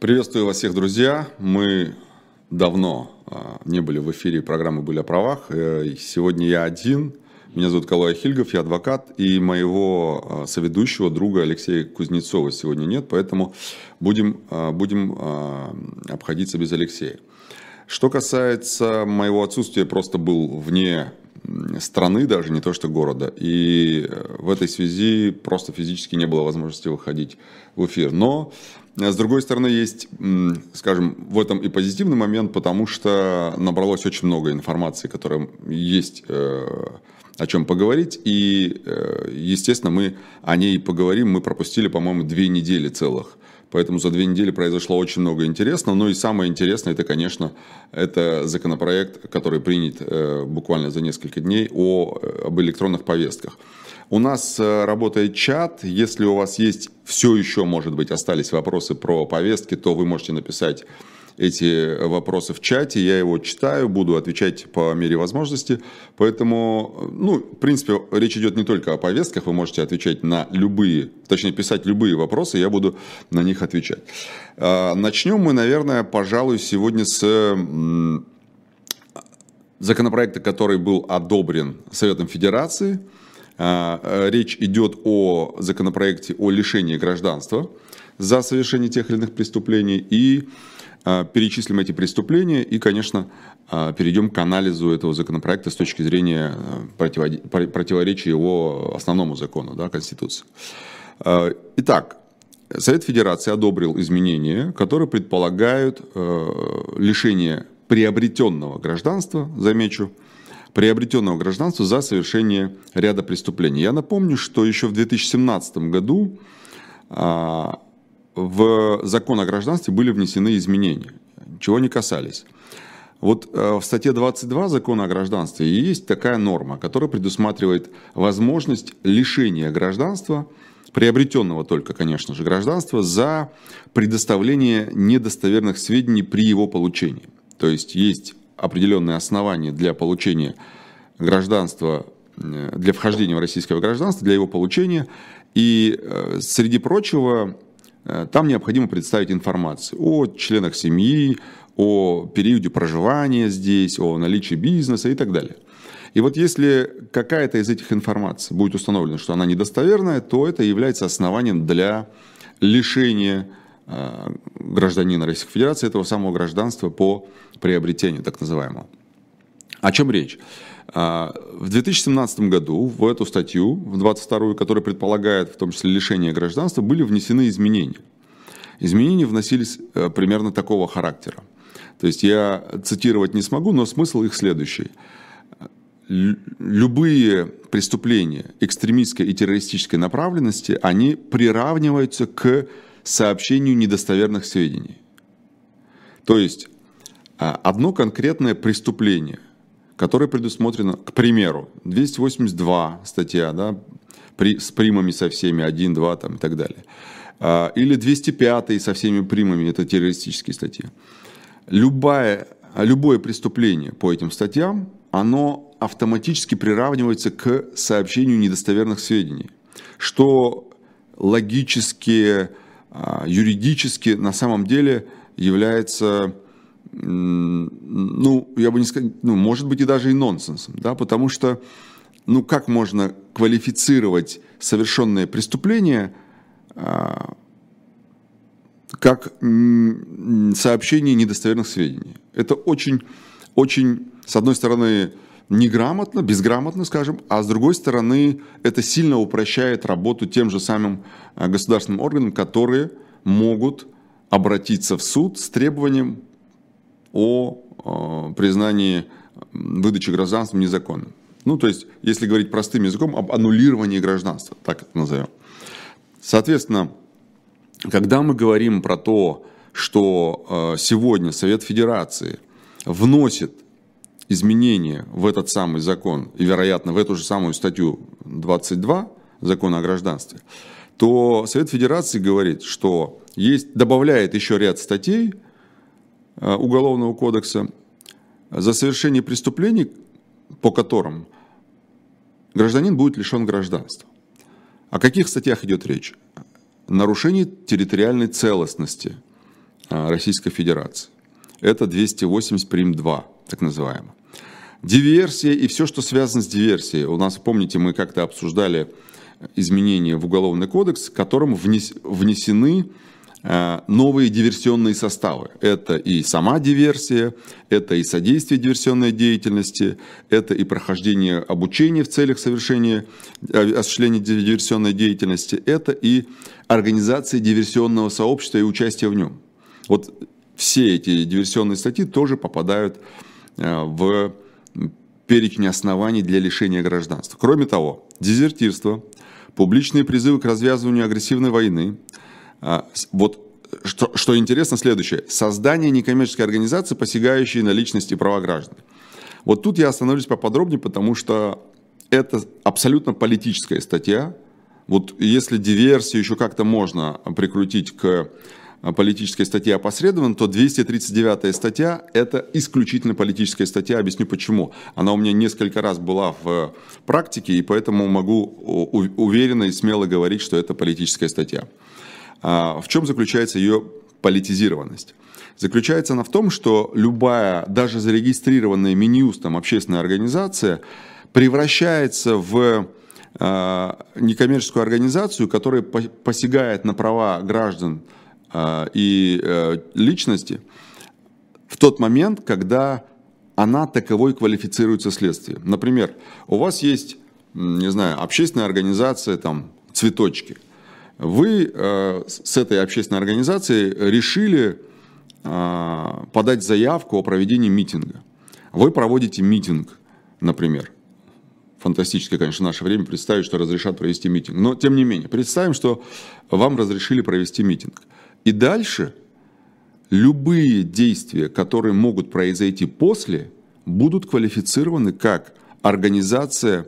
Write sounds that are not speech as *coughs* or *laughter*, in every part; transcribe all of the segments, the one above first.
Приветствую вас всех, друзья. Мы давно а, не были в эфире, программы были о правах. Э, сегодня я один. Меня зовут Калай Хильгов, я адвокат, и моего а, соведущего друга Алексея Кузнецова сегодня нет, поэтому будем, а, будем обходиться без Алексея. Что касается моего отсутствия, просто был вне страны, даже не то что города. И э, в этой связи просто физически не было возможности выходить в эфир. Но, э, с другой стороны, есть, скажем, в этом и позитивный момент, потому что набралось очень много информации, которая есть э, о чем поговорить. И, естественно, мы о ней поговорим. Мы пропустили, по-моему, две недели целых Поэтому за две недели произошло очень много интересного. Ну и самое интересное, это, конечно, это законопроект, который принят э, буквально за несколько дней о, э, об электронных повестках. У нас э, работает чат. Если у вас есть все еще, может быть, остались вопросы про повестки, то вы можете написать эти вопросы в чате, я его читаю, буду отвечать по мере возможности. Поэтому, ну, в принципе, речь идет не только о повестках, вы можете отвечать на любые, точнее, писать любые вопросы, я буду на них отвечать. А, начнем мы, наверное, пожалуй, сегодня с законопроекта, который был одобрен Советом Федерации. А, речь идет о законопроекте о лишении гражданства за совершение тех или иных преступлений и перечислим эти преступления и, конечно, а, перейдем к анализу этого законопроекта с точки зрения а, противоречия его основному закону, да, Конституции. Итак, Совет Федерации одобрил изменения, которые предполагают лишение приобретенного гражданства, замечу, приобретенного гражданства за совершение ряда преступлений. Я напомню, что еще в 2017 году в закон о гражданстве были внесены изменения, чего не касались. Вот э, в статье 22 закона о гражданстве есть такая норма, которая предусматривает возможность лишения гражданства, приобретенного только, конечно же, гражданства, за предоставление недостоверных сведений при его получении. То есть есть определенные основания для получения гражданства, э, для вхождения в российское гражданство, для его получения. И э, среди прочего там необходимо представить информацию о членах семьи, о периоде проживания здесь, о наличии бизнеса и так далее. И вот если какая-то из этих информаций будет установлена, что она недостоверная, то это является основанием для лишения э, гражданина Российской Федерации этого самого гражданства по приобретению, так называемого. О чем речь? А, в 2017 году в эту статью, в 22 которая предполагает в том числе лишение гражданства, были внесены изменения. Изменения вносились э, примерно такого характера. То есть я цитировать не смогу, но смысл их следующий. Любые преступления экстремистской и террористической направленности, они приравниваются к сообщению недостоверных сведений. То есть а, одно конкретное преступление – которое предусмотрено, к примеру, 282 статья, да, при, с примами со всеми, 1, 2 там, и так далее. А, или 205 со всеми примами, это террористические статьи. Любое, любое преступление по этим статьям, оно автоматически приравнивается к сообщению недостоверных сведений, что логически, а, юридически на самом деле является ну, я бы не сказал, ну, может быть и даже и нонсенсом, да, потому что, ну, как можно квалифицировать совершенное преступление а, как сообщение недостоверных сведений? Это очень, очень, с одной стороны, неграмотно, безграмотно, скажем, а с другой стороны, это сильно упрощает работу тем же самым а, государственным органам, которые могут обратиться в суд с требованием о э, признании выдачи гражданства незаконным. Ну, то есть, если говорить простым языком, об аннулировании гражданства, так это назовем. Соответственно, когда мы говорим про то, что э, сегодня Совет Федерации вносит изменения в этот самый закон, и, вероятно, в эту же самую статью 22 закона о гражданстве, то Совет Федерации говорит, что есть, добавляет еще ряд статей, Уголовного кодекса за совершение преступлений, по которым гражданин будет лишен гражданства. О каких статьях идет речь? Нарушение территориальной целостности Российской Федерации. Это 280 прим 2, так называемый. Диверсия и все, что связано с диверсией. У нас, помните, мы как-то обсуждали изменения в Уголовный кодекс, которым внесены э, новые диверсионные составы. Это и сама диверсия, это и содействие диверсионной деятельности, это и прохождение обучения в целях совершения, э, осуществления диверсионной деятельности, это и организация диверсионного сообщества и участие в нем. Вот все эти диверсионные статьи тоже попадают э, в перечень оснований для лишения гражданства. Кроме того, дезертирство, публичные призывы к развязыванию агрессивной войны. А, вот что, что интересно, следующее. Создание некоммерческой организации, посягающей на личности и права граждан. Вот тут я остановлюсь поподробнее, потому что это абсолютно политическая статья. Вот если диверсию еще как-то можно прикрутить к политической статье опосредованно, то 239 статья – это исключительно политическая статья. Объясню почему. Она у меня несколько раз была в практике, и поэтому могу уверенно и смело говорить, что это политическая статья. А, в чем заключается ее политизированность? Заключается она в том, что любая, даже зарегистрированная Минюстом общественная организация превращается в а, некоммерческую организацию, которая посягает на права граждан а, и э, личности в тот момент, когда она таковой квалифицируется следствием. Например, у вас есть, не знаю, общественная организация, там, цветочки. Вы э, с этой общественной организацией решили а, подать заявку о проведении митинга. Вы проводите митинг, например. Фантастическое, конечно, наше время представить, что разрешат провести митинг. Но, тем не менее, представим, что вам разрешили провести митинг. И дальше любые действия, которые могут произойти после, будут квалифицированы как организация,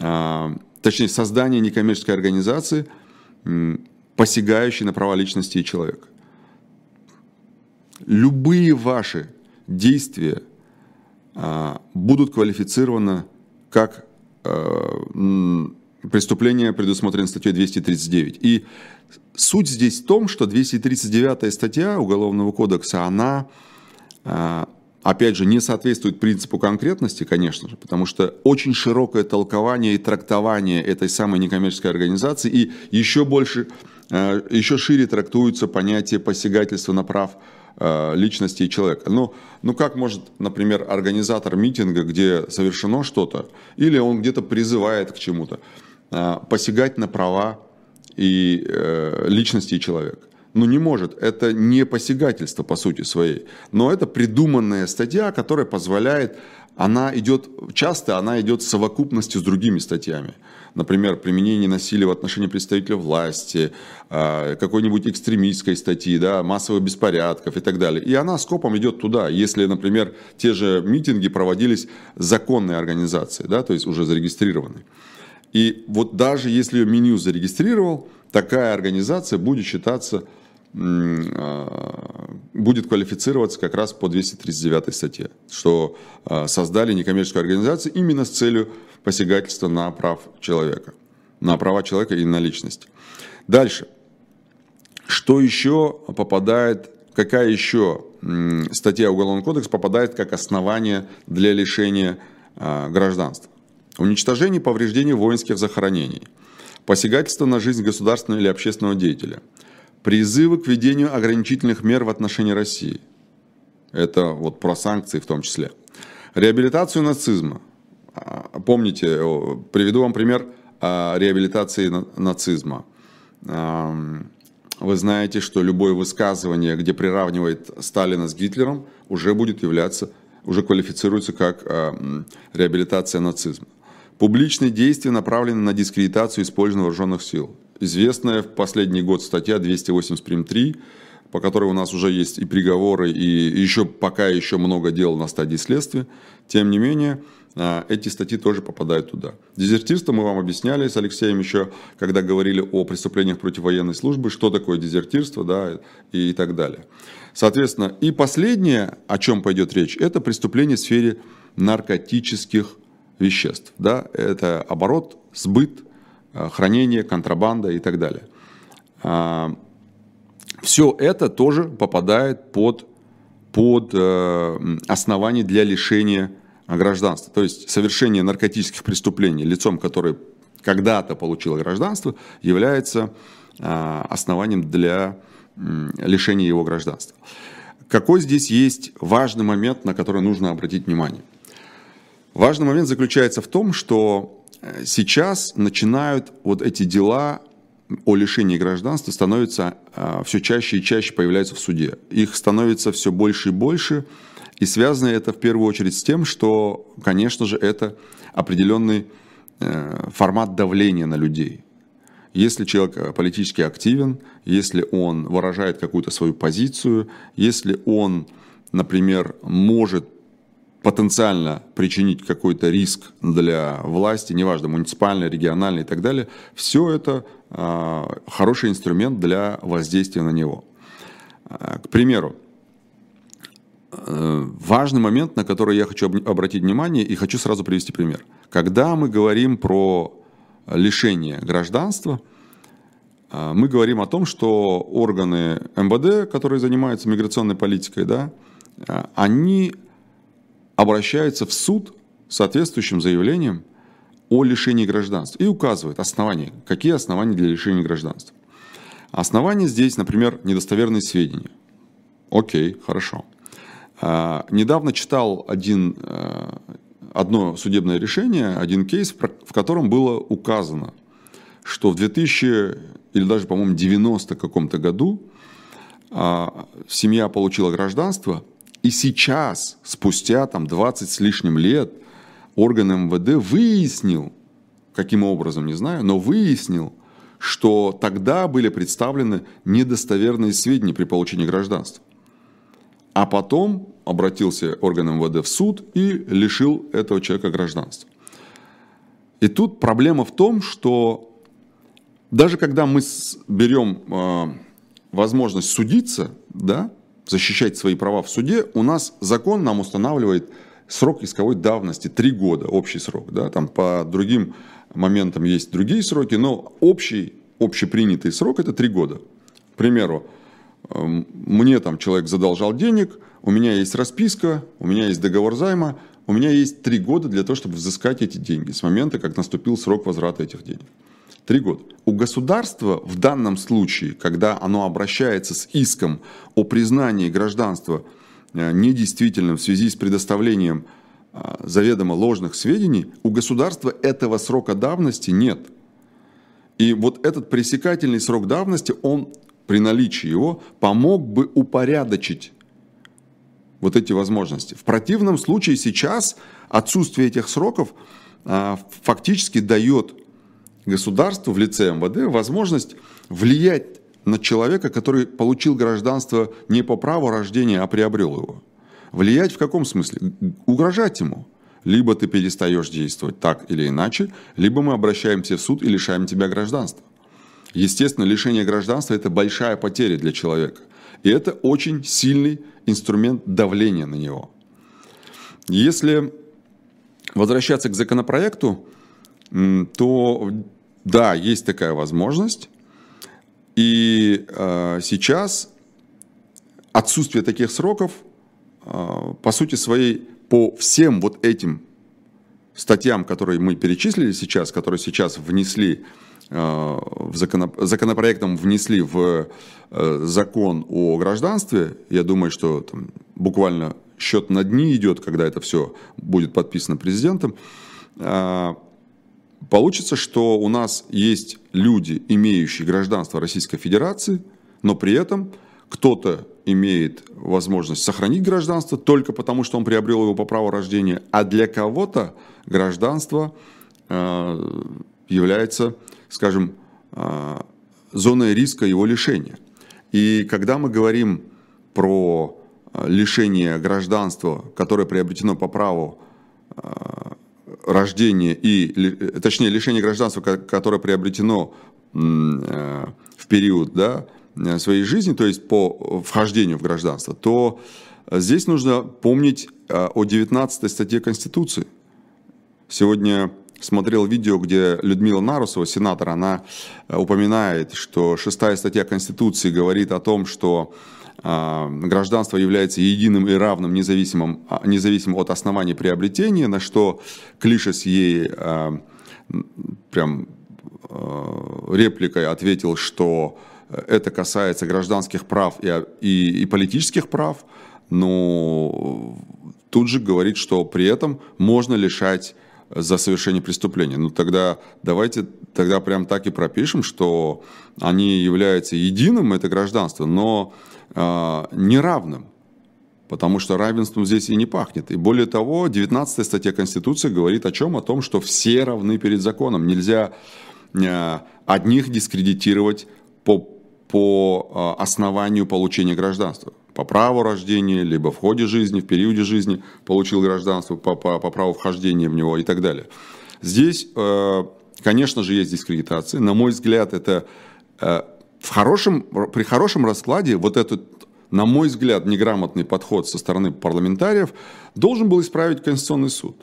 а, точнее создание некоммерческой организации, посягающей на права личности и человека. Любые ваши действия а, будут квалифицированы как а, преступление, предусмотрено статьей 239. И Суть здесь в том, что 239 статья Уголовного кодекса, она, а, опять же, не соответствует принципу конкретности, конечно же, потому что очень широкое толкование и трактование этой самой некоммерческой организации, и еще больше, а, еще шире трактуется понятие посягательства на прав а, личности человека. Ну, ну как может, например, организатор митинга, где совершено что-то, или он где-то призывает к чему-то, посягать на права и э, личности человека. Ну не может, это не посягательство по сути своей, но это придуманная статья, которая позволяет, она идет, часто она идет в совокупности с другими статьями. Например, применение насилия в отношении представителя власти, э, какой-нибудь экстремистской статьи, да, массовых беспорядков и так далее. И она скопом идет туда. Если, например, те же митинги проводились законной организацией, да, то есть уже зарегистрированной. И вот даже если ее меню зарегистрировал, такая организация будет считаться, а, будет квалифицироваться как раз по 239 статье, что а, создали некоммерческую организацию именно с целью посягательства на прав человека, на права человека и на личность. Дальше. Что еще попадает, какая еще статья Уголовного кодекса попадает как основание для лишения а, гражданства? уничтожение и повреждение воинских захоронений, посягательство на жизнь государственного или общественного деятеля, призывы к введению ограничительных мер в отношении России. Это вот про санкции в том числе. Реабилитацию нацизма. А, помните, приведу вам пример реабилитации нацизма. Вы знаете, что любое высказывание, где приравнивает Сталина с Гитлером, уже будет являться, уже квалифицируется как реабилитация нацизма. Публичные действия направлены на дискредитацию использования вооруженных сил. Известная в последний год статья 280 прим. 3, по которой у нас уже есть и приговоры, и еще пока еще много дел на стадии следствия. Тем не менее, а, эти статьи тоже попадают туда. Дезертирство мы вам объясняли с Алексеем еще, когда говорили о преступлениях против военной службы, что такое дезертирство да, и, и так далее. Соответственно, и последнее, о чем пойдет речь, это преступление в сфере наркотических веществ. Да? Это оборот, сбыт, э, хранение, контрабанда и так далее. А, все это тоже попадает под, под основание для лишения гражданства. То есть совершение наркотических преступлений лицом, который когда-то получило гражданство, является основанием для лишения его гражданства. Какой здесь есть важный момент, на который нужно обратить внимание? Важный момент заключается в том, что э, сейчас начинают вот эти дела о лишении гражданства становятся э, все чаще и чаще появляются в суде. Их становится все больше и больше, и связано это в первую очередь с тем, что, конечно же, это определенный э, формат давления на людей. Если человек политически активен, если он выражает какую-то свою позицию, если он, например, может потенциально причинить какой-то риск для власти, неважно, муниципальной, региональной и так далее, все это э, хороший инструмент для воздействия на него. А, к примеру, э, важный момент, на который я хочу обратить внимание и хочу сразу привести пример. Когда мы говорим про лишения гражданства, а, мы говорим о том, что органы МВД, которые занимаются миграционной политикой, да, а, они обращаются в суд с соответствующим заявлением о лишении гражданства и указывают основания, какие основания для лишения гражданства. Основания здесь, например, недостоверные сведения. Окей, хорошо. А, недавно читал один одно судебное решение, один кейс, в котором было указано, что в 2000 или даже, по-моему, 90 каком-то году а, семья получила гражданство, и сейчас, спустя там 20 с лишним лет, орган МВД выяснил, каким образом, не знаю, но выяснил, что тогда были представлены недостоверные сведения при получении гражданства. А потом обратился орган МВД в суд и лишил этого человека гражданства. И тут проблема в том, что даже когда мы берем э, возможность судиться, да, защищать свои права в суде, у нас закон нам устанавливает срок исковой давности 3 года, общий срок. Да, там по другим моментам есть другие сроки, но общий, общепринятый срок это 3 года. К примеру, э, мне там человек задолжал денег, у меня есть расписка, у меня есть договор займа, у меня есть три года для того, чтобы взыскать эти деньги с момента, как наступил срок возврата этих денег. Три года. У государства в данном случае, когда оно обращается с иском о признании гражданства э, недействительным в связи с предоставлением э, заведомо ложных сведений, у государства этого срока давности нет. И вот этот пресекательный срок давности, он при наличии его помог бы упорядочить вот эти возможности. В противном случае сейчас отсутствие этих сроков а, фактически дает государству в лице МВД возможность влиять на человека, который получил гражданство не по праву рождения, а приобрел его. Влиять в каком смысле? Угрожать ему. Либо ты перестаешь действовать так или иначе, либо мы обращаемся в суд и лишаем тебя гражданства. Естественно, лишение гражданства – это большая потеря для человека. И это очень сильный инструмент давления на него. Если возвращаться к законопроекту, то да, есть такая возможность. И э, сейчас отсутствие таких сроков, э, по сути своей, по всем вот этим статьям, которые мы перечислили сейчас, которые сейчас внесли Э, в законопроектом внесли в э, закон о гражданстве. Я думаю, что там буквально счет на дни идет, когда это все будет подписано президентом. Э, получится, что у нас есть люди, имеющие гражданство Российской Федерации, но при этом кто-то имеет возможность сохранить гражданство только потому, что он приобрел его по праву рождения, а для кого-то гражданство является скажем, а, зоной риска его лишения. И когда мы говорим про а, лишение гражданства, которое приобретено по праву а, рождения и, точнее, лишение гражданства, которое приобретено в период да, своей жизни, то есть по вхождению в гражданство, то здесь нужно помнить о 19 статье Конституции. Сегодня смотрел видео, где Людмила Нарусова, сенатор, она э, упоминает, что шестая статья Конституции говорит о том, что гражданство является единым и равным, независимым, а, независимо от оснований приобретения, на что Клишес ей а, прям репликой ответил, что это касается гражданских прав и, и, и политических прав, но тут же говорит, что при этом можно лишать за совершение преступления. Ну тогда давайте тогда прям так и пропишем, что они являются единым, это гражданство, но э, неравным. Потому что равенством здесь и не пахнет. И более того, 19 статья Конституции говорит о чем? О том, что все равны перед законом. Нельзя э, одних дискредитировать по, по э, основанию получения гражданства по праву рождения, либо в ходе жизни, в периоде жизни получил гражданство по, по, по праву вхождения в него и так далее. Здесь, э, конечно же, есть дискредитация. На мой взгляд, это э, в хорошем, при хорошем раскладе вот этот, на мой взгляд, неграмотный подход со стороны парламентариев должен был исправить Конституционный суд.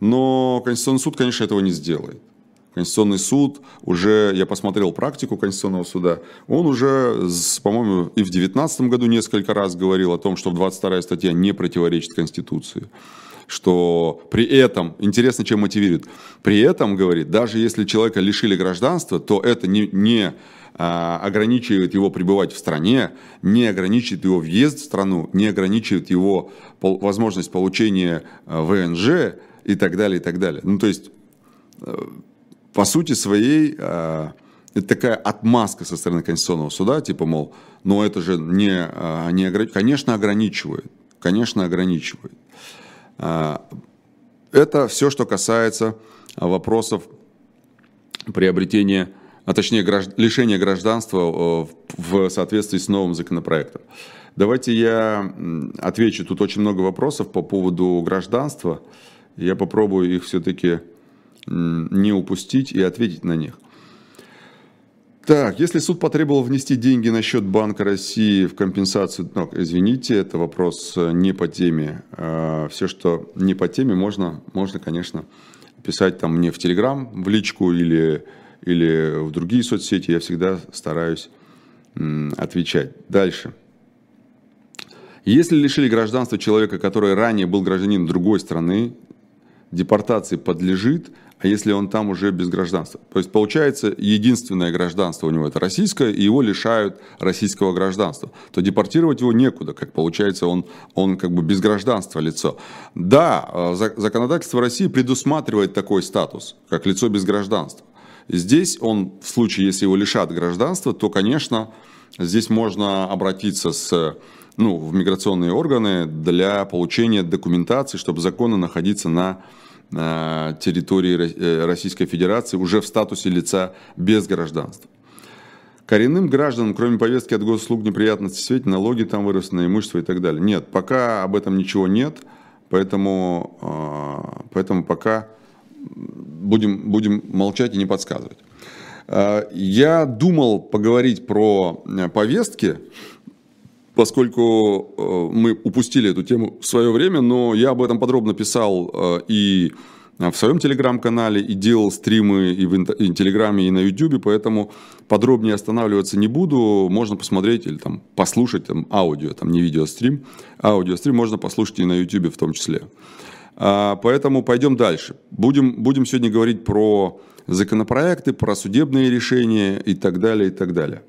Но Конституционный суд, конечно, этого не сделает. Конституционный суд уже, я посмотрел практику Конституционного суда, он уже, по-моему, и в 2019 году несколько раз говорил о том, что в 22 статья не противоречит Конституции что при этом, интересно, чем мотивирует, при этом, говорит, даже если человека лишили гражданства, то это не, не а, ограничивает его пребывать в стране, не ограничивает его въезд в страну, не ограничивает его пол, возможность получения а, ВНЖ и так далее, и так далее. Ну, то есть э, по сути своей э, это такая отмазка со стороны Конституционного суда, типа, мол, ну это же не, э, не. Конечно, ограничивает. Конечно, ограничивает. Э, это все, что касается вопросов приобретения, а точнее гражд... лишения гражданства в соответствии с новым законопроектом. Давайте я отвечу. Тут очень много вопросов по поводу гражданства. Я попробую их все-таки не упустить и ответить на них. Так, если суд потребовал внести деньги на счет Банка России в компенсацию, ну, извините, это вопрос э, не по теме. А, Все, что не по теме, можно, можно, конечно, писать там мне в Телеграм, в личку или, или в другие соцсети. Я всегда стараюсь отвечать. Дальше. Если лишили гражданства человека, который ранее был гражданином другой страны, депортации подлежит – а если он там уже без гражданства? То есть получается, единственное гражданство у него это российское, и его лишают российского гражданства. То депортировать его некуда, как получается, он, он как бы без гражданства лицо. Да, э, законодательство России предусматривает такой статус, как лицо без гражданства. Здесь он, в случае, если его лишат гражданства, то, конечно, здесь можно обратиться с ну, в миграционные органы для получения документации, чтобы законно находиться на территории э, Российской Федерации уже в статусе лица без гражданства. Коренным гражданам, кроме повестки от госуслуг неприятности светить, налоги там выросли на имущество и так далее. Нет, пока об этом ничего нет, поэтому, а, поэтому пока будем, будем молчать и не подсказывать. А, я думал поговорить про э, повестки, поскольку э, мы упустили эту тему в свое время, но я об этом подробно писал э, и в своем телеграм-канале, и делал стримы и в телеграме, и на ютубе, поэтому подробнее останавливаться не буду, можно посмотреть или там послушать там, аудио, там не видеострим, аудиострим можно послушать и на ютубе в том числе. А, поэтому пойдем дальше. Будем, будем сегодня говорить про законопроекты, про судебные решения и так далее, и так далее.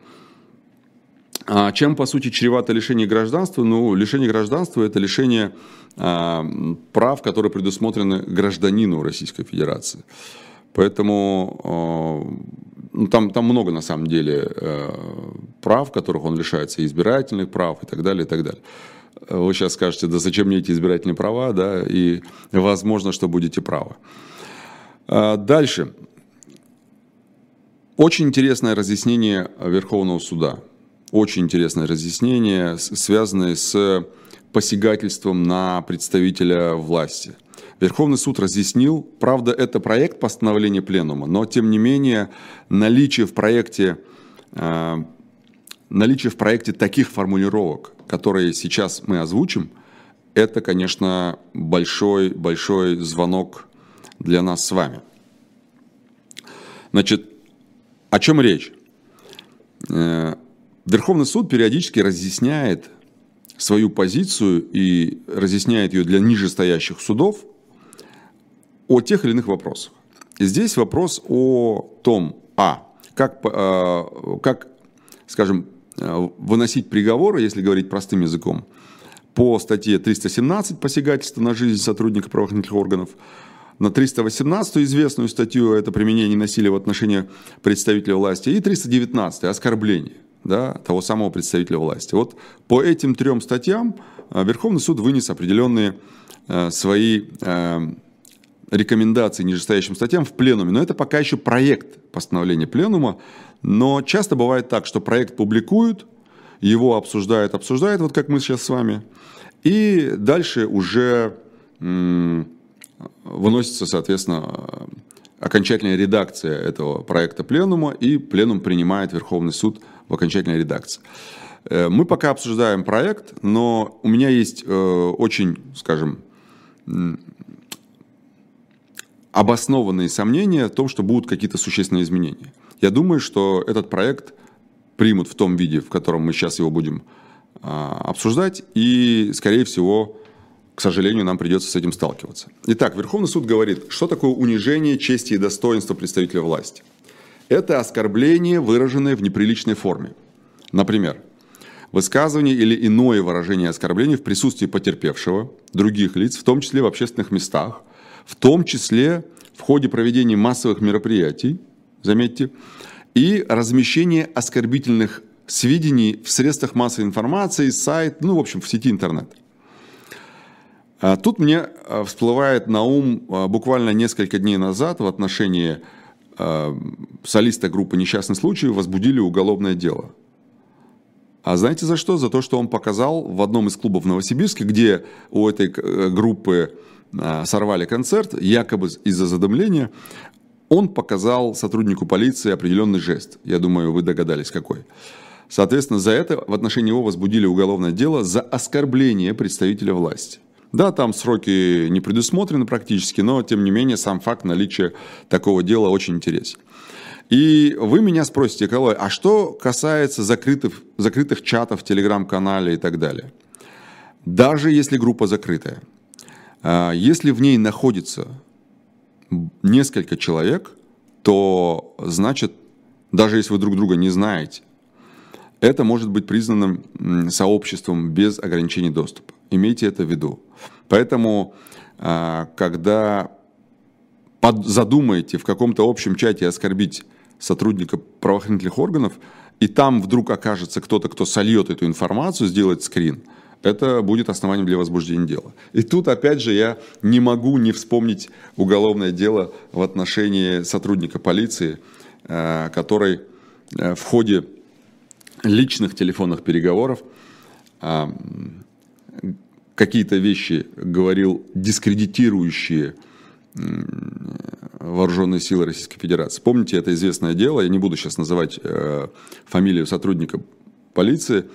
А чем, по сути, чревато лишение гражданства? Ну, лишение гражданства – это лишение а, прав, которые предусмотрены гражданину Российской Федерации. Поэтому а, ну, там, там много, на самом деле, а, прав, которых он лишается, избирательных прав, и так далее, и так далее. Вы сейчас скажете, да зачем мне эти избирательные права, да, и возможно, что будете правы. А, дальше. Очень интересное разъяснение Верховного суда – очень интересное разъяснение, связанное с посягательством на представителя власти. Верховный суд разъяснил, правда, это проект постановления пленума, но тем не менее наличие в проекте, э, наличие в проекте таких формулировок, которые сейчас мы озвучим, это, конечно, большой, большой звонок для нас с вами. Значит, о чем речь? Э, Верховный суд периодически разъясняет свою позицию и разъясняет ее для нижестоящих судов о тех или иных вопросах. И здесь вопрос о том, а, как, э, как скажем, э, выносить приговоры, если говорить простым языком, по статье 317 посягательство на жизнь сотрудника правоохранительных органов, на 318 известную статью это применение насилия в отношении представителя власти и 319 оскорбление да, того самого представителя власти. Вот по этим трем статьям э, Верховный суд вынес определенные э, свои рекомендации нижестоящим статьям в пленуме. Но это пока еще проект постановления пленума. Но часто бывает так, что проект публикуют, его обсуждают, обсуждают, вот как мы сейчас с вами, и дальше уже выносится, соответственно, окончательная редакция этого проекта пленума, и пленум принимает Верховный суд в окончательной редакции. Э, мы пока обсуждаем проект, но у меня есть э, очень, скажем, обоснованные сомнения в том, что будут какие-то существенные изменения. Я думаю, что этот проект примут в том виде, в котором мы сейчас его будем а, обсуждать, и, скорее всего, к сожалению, нам придется с этим сталкиваться. Итак, Верховный суд говорит, что такое унижение чести и достоинства представителя власти. Это оскорбление, выраженное в неприличной форме. Например, высказывание или иное выражение оскорбления в присутствии потерпевшего, других лиц, в том числе в общественных местах – в том числе в ходе проведения массовых мероприятий, заметьте, и размещение оскорбительных сведений в средствах массовой информации, сайт, ну, в общем, в сети интернет. А тут мне а, всплывает на ум а, буквально несколько дней назад в отношении солиста группы «Несчастный случай» возбудили уголовное дело. А знаете за что? За то, что он показал в одном из клубов в Новосибирске, где у этой э, группы а, сорвали концерт, якобы из-за задымления, он показал сотруднику полиции определенный жест. Я думаю, вы догадались, какой. Соответственно, за это в отношении него возбудили уголовное дело за оскорбление представителя власти. Да, там сроки не предусмотрены практически, но тем не менее сам факт наличия такого дела очень интересен. И вы меня спросите, Николай, а что касается закрытых, закрытых чатов в телеграм-канале и так далее? Даже если группа закрытая, а, если в ней находится несколько человек, то значит, даже если вы друг друга не знаете, это может быть признанным сообществом без ограничений доступа. Имейте это в виду. Поэтому, а, когда задумаете в каком-то общем чате оскорбить сотрудника правоохранительных органов, и там вдруг окажется кто-то, кто сольет эту информацию, сделает скрин – это будет основанием для возбуждения дела. И тут, опять же, я не могу не вспомнить уголовное дело в отношении сотрудника полиции, э, который э, в ходе личных телефонных переговоров какие-то вещи говорил, дискредитирующие вооруженные силы Российской Федерации. Помните, это известное дело, я не буду сейчас называть фамилию сотрудника полиции,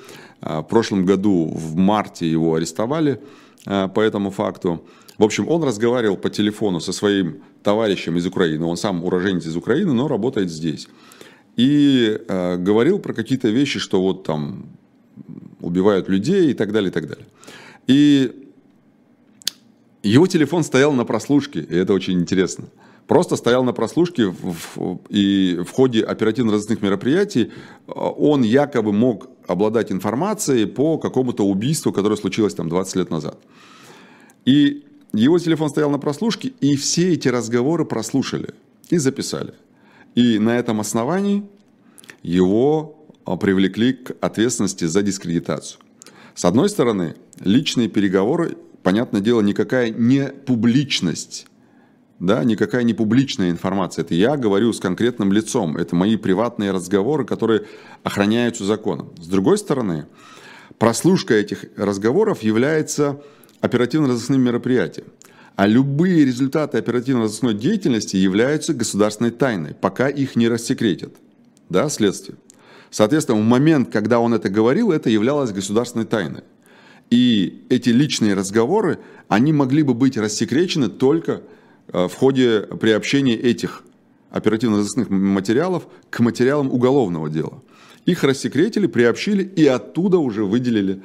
а, в прошлом году в марте его арестовали а, по этому факту. В общем, он разговаривал по телефону со своим товарищем из Украины. Он сам уроженец из Украины, но работает здесь. И э, говорил про какие-то вещи, что вот там убивают людей и так далее, и так далее. И его телефон стоял на прослушке, и это очень интересно. Просто стоял на прослушке, и в ходе оперативно-розыскных мероприятий он якобы мог обладать информацией по какому-то убийству, которое случилось там 20 лет назад. И его телефон стоял на прослушке, и все эти разговоры прослушали и записали. И на этом основании его а, привлекли к ответственности за дискредитацию. С одной стороны, личные переговоры, понятное дело, никакая не публичность да, никакая не публичная информация. Это я говорю с конкретным лицом. Это мои приватные разговоры, которые охраняются законом. С другой стороны, прослушка этих разговоров является оперативно-розыскным мероприятием. А любые результаты оперативно-розыскной деятельности являются государственной тайной, пока их не рассекретят. Да, следствие. Соответственно, в момент, когда он это говорил, это являлось государственной тайной. И эти личные разговоры, они могли бы быть рассекречены только Э, в ходе приобщения этих оперативно-розыскных материалов к материалам уголовного дела. Их рассекретили, приобщили и оттуда уже выделили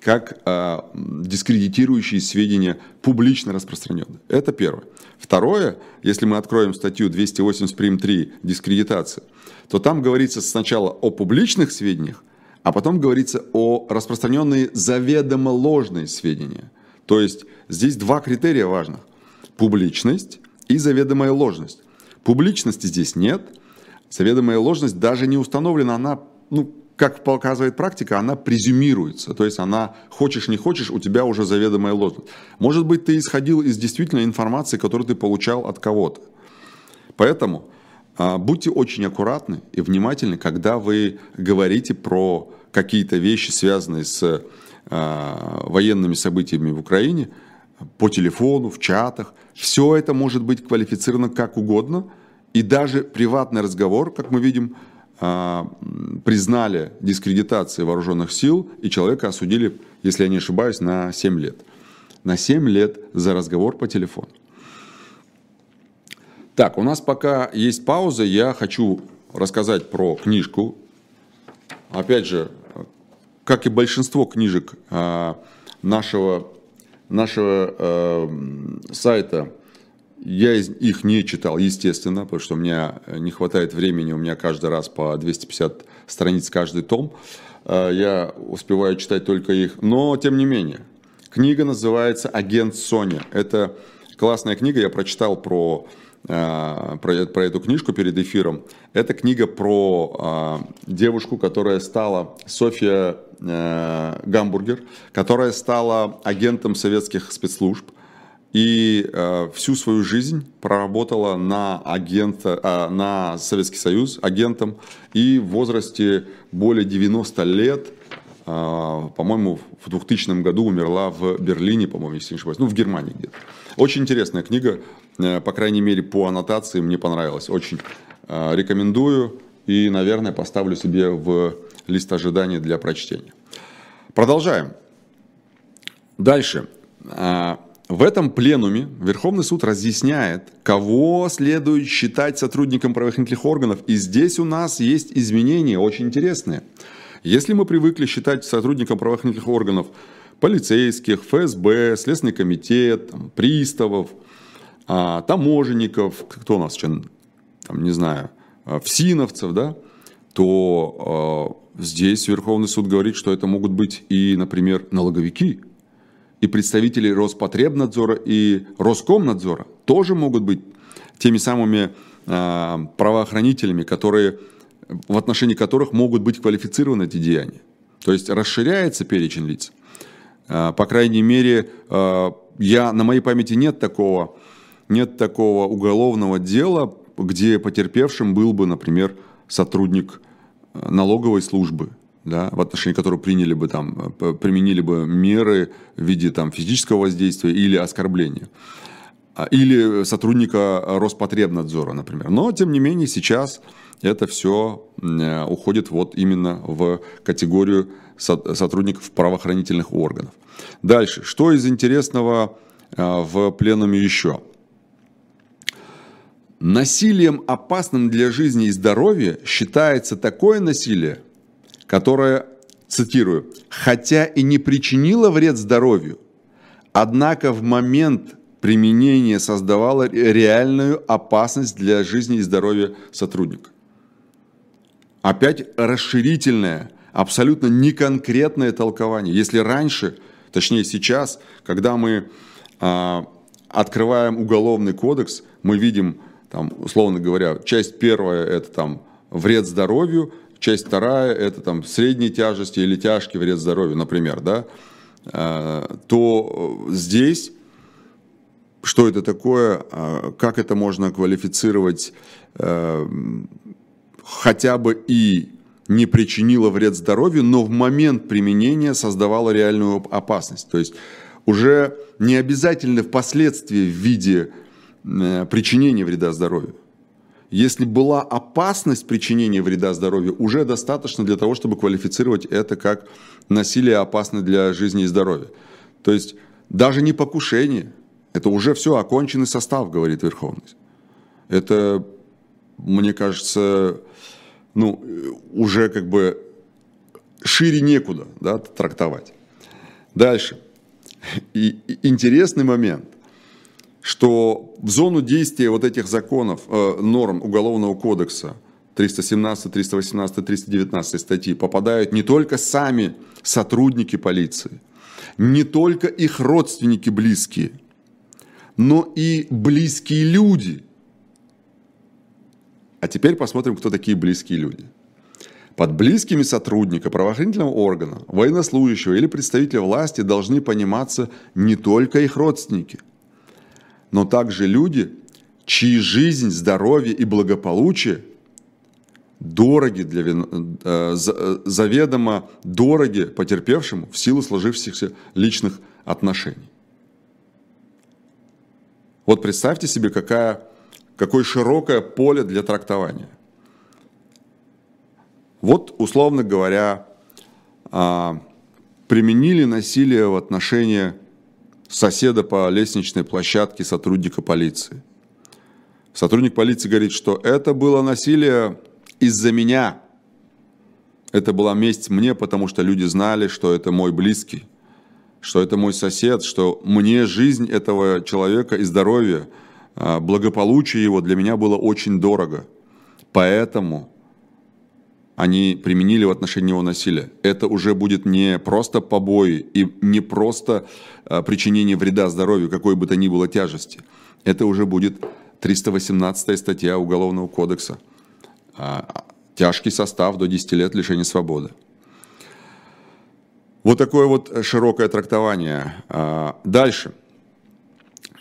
как э, дискредитирующие сведения публично распространенные. Это первое. Второе, если мы откроем статью 280 прим. 3 «Дискредитация», то там говорится сначала о публичных сведениях, а потом говорится о распространенные заведомо ложные сведения. То есть здесь два критерия важных. Публичность и заведомая ложность. Публичности здесь нет, заведомая ложность даже не установлена, она, ну, как показывает практика, она презюмируется. То есть она, хочешь не хочешь, у тебя уже заведомая ложность. Может быть, ты исходил из действительно информации, которую ты получал от кого-то. Поэтому будьте очень аккуратны и внимательны, когда вы говорите про какие-то вещи, связанные с а, военными событиями в Украине, по телефону, в чатах. Все это может быть квалифицировано как угодно. И даже приватный разговор, как мы видим, а, признали дискредитацией вооруженных сил, и человека осудили, если я не ошибаюсь, на 7 лет. На 7 лет за разговор по телефону. Так, у нас пока есть пауза, я хочу рассказать про книжку. Опять же, как и большинство книжек а, нашего, нашего а, сайта, я их не читал, естественно, потому что у меня не хватает времени, у меня каждый раз по 250 страниц каждый том. А, я успеваю читать только их, но тем не менее. Книга называется «Агент Соня». Это классная книга, я прочитал про Э, про, про эту книжку перед эфиром. Это книга про э, девушку, которая стала, Софья э, Гамбургер, которая стала агентом советских спецслужб и э, всю свою жизнь проработала на, агента, э, на Советский Союз агентом и в возрасте более 90 лет а, по-моему, в 2000 году умерла в Берлине, по-моему, если не ошибаюсь, ну, в Германии где-то. Очень интересная книга, э, по крайней мере, по аннотации мне понравилась. Очень э, рекомендую и, наверное, поставлю себе в лист ожидания для прочтения. Продолжаем. Дальше. А, в этом пленуме Верховный суд разъясняет, кого следует считать сотрудником правоохранительных органов. И здесь у нас есть изменения очень интересные. Если мы привыкли считать сотрудником правоохранительных органов полицейских, ФСБ, Следственный комитет, приставов, а, таможенников, кто у нас еще, там, не знаю, а, всиновцев, да, то э, здесь Верховный суд говорит, что это могут быть и, например, налоговики, и представители Роспотребнадзора и Роскомнадзора тоже могут быть теми самыми э, правоохранителями, которые в отношении которых могут быть квалифицированы эти деяния. То есть расширяется перечень лиц. А, по крайней мере, а, я, на моей памяти нет такого, нет такого уголовного дела, где потерпевшим был бы, например, сотрудник а, налоговой службы, да, в отношении которого приняли бы там, применили бы меры в виде там, физического воздействия или оскорбления. Или сотрудника Роспотребнадзора, например. Но, тем не менее, сейчас это все э, уходит вот именно в категорию сотрудников правоохранительных органов. Дальше, что из интересного э, в пленуме еще? Насилием, опасным для жизни и здоровья, считается такое насилие, которое, цитирую, «хотя и не причинило вред здоровью, однако в момент применения создавало реальную опасность для жизни и здоровья сотрудника» опять расширительное, абсолютно неконкретное толкование. Если раньше, точнее сейчас, когда мы а, открываем уголовный кодекс, мы видим, там, условно говоря, часть первая это там вред здоровью, часть вторая это там средней тяжести или тяжкий вред здоровью, например, да, а, то здесь что это такое, а, как это можно квалифицировать э, хотя бы и не причинила вред здоровью, но в момент применения создавала реальную опасность. То есть уже не обязательно впоследствии в виде э, причинения вреда здоровью. Если была опасность причинения вреда здоровью, уже достаточно для того, чтобы квалифицировать это как насилие опасное для жизни и здоровья. То есть даже не покушение, это уже все оконченный состав, говорит Верховный. Это мне кажется, ну, уже как бы шире некуда да, трактовать. Дальше. И интересный момент, что в зону действия вот этих законов, э, норм Уголовного кодекса 317, 318, 319 статьи попадают не только сами сотрудники полиции, не только их родственники близкие, но и близкие люди. А теперь посмотрим, кто такие близкие люди – под близкими сотрудника правоохранительного органа, военнослужащего или представителя власти должны пониматься не только их родственники, но также люди, чьи жизнь, здоровье и благополучие дороги для, э, э, заведомо дороги потерпевшему в силу сложившихся личных отношений. Вот представьте себе, какая, какое широкое поле для трактования. Вот, условно говоря, а, применили насилие в отношении соседа по лестничной площадке сотрудника полиции. Сотрудник полиции говорит, что это было насилие из-за меня. Это была месть мне, потому что люди знали, что это мой близкий, что это мой сосед, что мне жизнь этого человека и здоровье, а, благополучие его для меня было очень дорого. Поэтому они применили в отношении него насилие. Это уже будет не просто побои и не просто а, причинение вреда здоровью, какой бы то ни было тяжести. Это уже будет 318 статья Уголовного кодекса. А, тяжкий состав до 10 лет лишения свободы. Вот такое вот широкое трактование. А, дальше.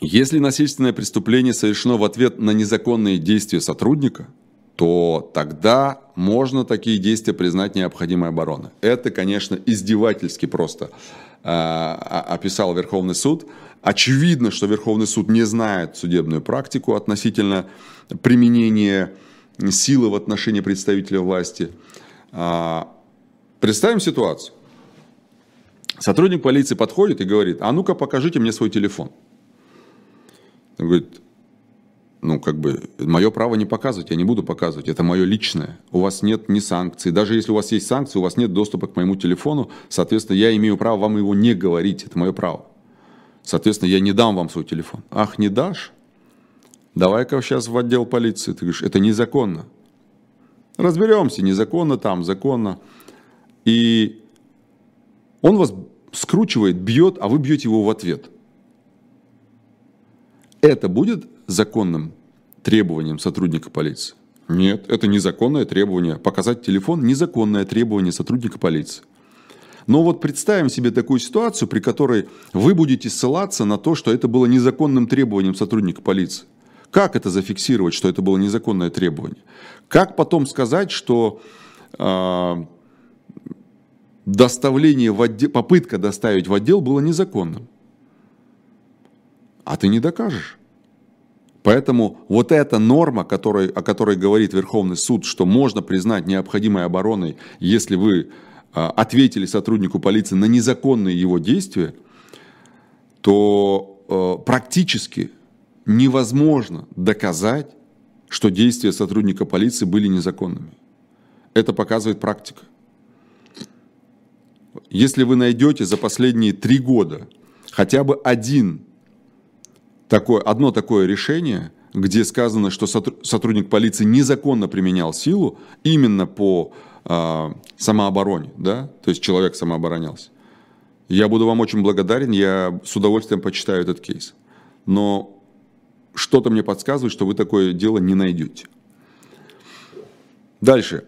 Если насильственное преступление совершено в ответ на незаконные действия сотрудника – то тогда можно такие действия признать необходимой обороной. Это, конечно, издевательски просто э, описал Верховный суд. Очевидно, что Верховный суд не знает судебную практику относительно применения силы в отношении представителя власти. Э, представим ситуацию. Сотрудник полиции подходит и говорит, а ну-ка покажите мне свой телефон. Он говорит, ну, как бы, мое право не показывать, я не буду показывать, это мое личное. У вас нет ни санкций. Даже если у вас есть санкции, у вас нет доступа к моему телефону, соответственно, я имею право вам его не говорить, это мое право. Соответственно, я не дам вам свой телефон. Ах, не дашь? Давай-ка сейчас в отдел полиции. Ты говоришь, это незаконно. Разберемся, незаконно там, законно. И он вас скручивает, бьет, а вы бьете его в ответ. Это будет законным требованием сотрудника полиции? Нет, это незаконное требование. Показать телефон – незаконное требование сотрудника полиции. Но вот представим себе такую ситуацию, при которой вы будете ссылаться на то, что это было незаконным требованием сотрудника полиции. Как это зафиксировать, что это было незаконное требование? Как потом сказать, что э, доставление в отдел, попытка доставить в отдел было незаконным? А ты не докажешь. Поэтому вот эта норма, которой, о которой говорит Верховный суд, что можно признать необходимой обороной, если вы а, ответили сотруднику полиции на незаконные его действия, то а, практически невозможно доказать, что действия сотрудника полиции были незаконными. Это показывает практика. Если вы найдете за последние три года хотя бы один такое, одно такое решение, где сказано, что сотрудник полиции незаконно применял силу именно по э, самообороне, да, то есть человек самооборонялся. Я буду вам очень благодарен, я с удовольствием почитаю этот кейс. Но что-то мне подсказывает, что вы такое дело не найдете. Дальше.